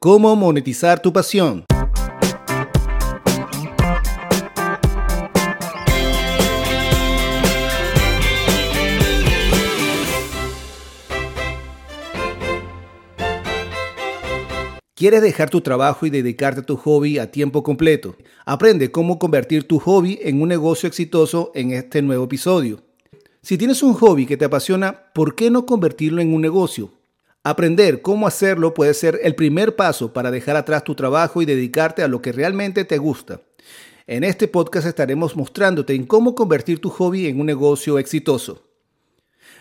¿Cómo monetizar tu pasión? ¿Quieres dejar tu trabajo y dedicarte a tu hobby a tiempo completo? Aprende cómo convertir tu hobby en un negocio exitoso en este nuevo episodio. Si tienes un hobby que te apasiona, ¿por qué no convertirlo en un negocio? Aprender cómo hacerlo puede ser el primer paso para dejar atrás tu trabajo y dedicarte a lo que realmente te gusta. En este podcast estaremos mostrándote en cómo convertir tu hobby en un negocio exitoso.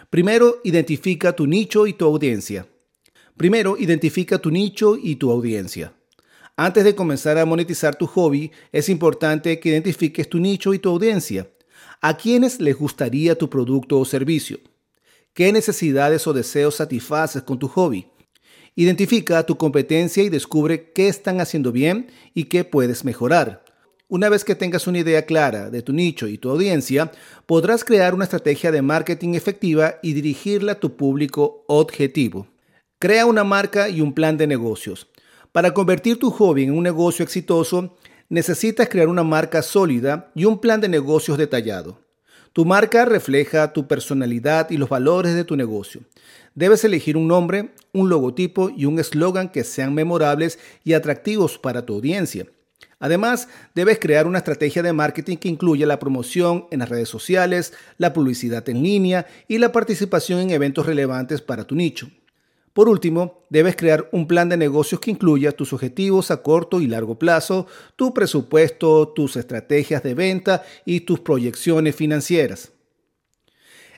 Primero, identifica tu nicho y tu audiencia. Primero, identifica tu nicho y tu audiencia. Antes de comenzar a monetizar tu hobby, es importante que identifiques tu nicho y tu audiencia. ¿A quiénes les gustaría tu producto o servicio? ¿Qué necesidades o deseos satisfaces con tu hobby? Identifica tu competencia y descubre qué están haciendo bien y qué puedes mejorar. Una vez que tengas una idea clara de tu nicho y tu audiencia, podrás crear una estrategia de marketing efectiva y dirigirla a tu público objetivo. Crea una marca y un plan de negocios. Para convertir tu hobby en un negocio exitoso, necesitas crear una marca sólida y un plan de negocios detallado. Tu marca refleja tu personalidad y los valores de tu negocio. Debes elegir un nombre, un logotipo y un eslogan que sean memorables y atractivos para tu audiencia. Además, debes crear una estrategia de marketing que incluya la promoción en las redes sociales, la publicidad en línea y la participación en eventos relevantes para tu nicho. Por último, debes crear un plan de negocios que incluya tus objetivos a corto y largo plazo, tu presupuesto, tus estrategias de venta y tus proyecciones financieras.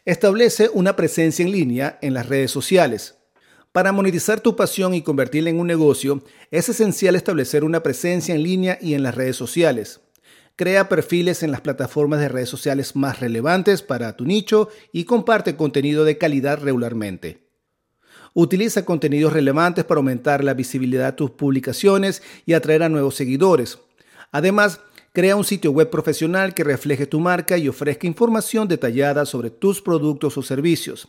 Establece una presencia en línea en las redes sociales. Para monetizar tu pasión y convertirla en un negocio, es esencial establecer una presencia en línea y en las redes sociales. Crea perfiles en las plataformas de redes sociales más relevantes para tu nicho y comparte contenido de calidad regularmente. Utiliza contenidos relevantes para aumentar la visibilidad de tus publicaciones y atraer a nuevos seguidores. Además, crea un sitio web profesional que refleje tu marca y ofrezca información detallada sobre tus productos o servicios.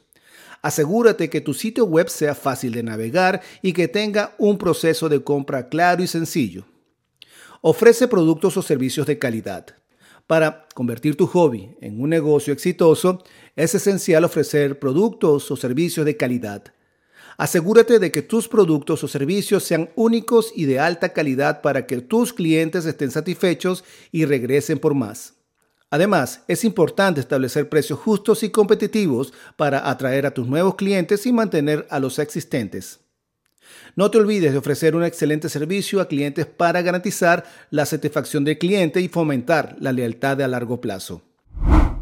Asegúrate que tu sitio web sea fácil de navegar y que tenga un proceso de compra claro y sencillo. Ofrece productos o servicios de calidad. Para convertir tu hobby en un negocio exitoso, es esencial ofrecer productos o servicios de calidad. Asegúrate de que tus productos o servicios sean únicos y de alta calidad para que tus clientes estén satisfechos y regresen por más. Además, es importante establecer precios justos y competitivos para atraer a tus nuevos clientes y mantener a los existentes. No te olvides de ofrecer un excelente servicio a clientes para garantizar la satisfacción del cliente y fomentar la lealtad a largo plazo.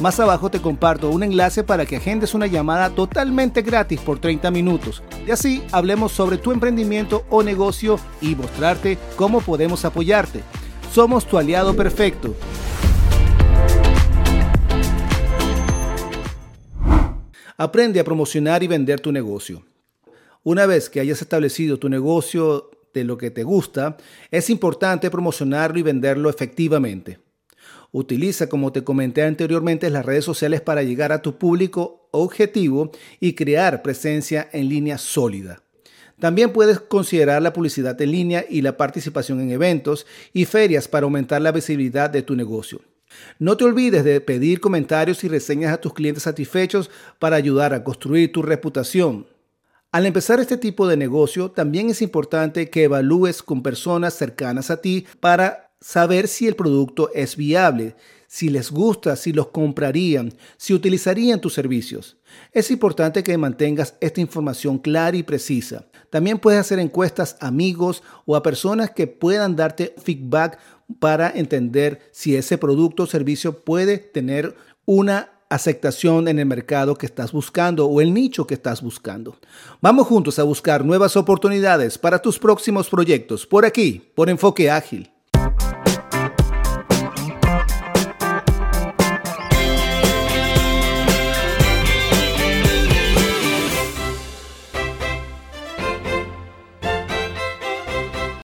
Más abajo te comparto un enlace para que agendes una llamada totalmente gratis por 30 minutos. Y así hablemos sobre tu emprendimiento o negocio y mostrarte cómo podemos apoyarte. Somos tu aliado perfecto. Aprende a promocionar y vender tu negocio. Una vez que hayas establecido tu negocio de lo que te gusta, es importante promocionarlo y venderlo efectivamente. Utiliza, como te comenté anteriormente, las redes sociales para llegar a tu público objetivo y crear presencia en línea sólida. También puedes considerar la publicidad en línea y la participación en eventos y ferias para aumentar la visibilidad de tu negocio. No te olvides de pedir comentarios y reseñas a tus clientes satisfechos para ayudar a construir tu reputación. Al empezar este tipo de negocio, también es importante que evalúes con personas cercanas a ti para saber si el producto es viable, si les gusta, si los comprarían, si utilizarían tus servicios. Es importante que mantengas esta información clara y precisa. También puedes hacer encuestas a amigos o a personas que puedan darte feedback para entender si ese producto o servicio puede tener una aceptación en el mercado que estás buscando o el nicho que estás buscando. Vamos juntos a buscar nuevas oportunidades para tus próximos proyectos por aquí, por Enfoque Ágil.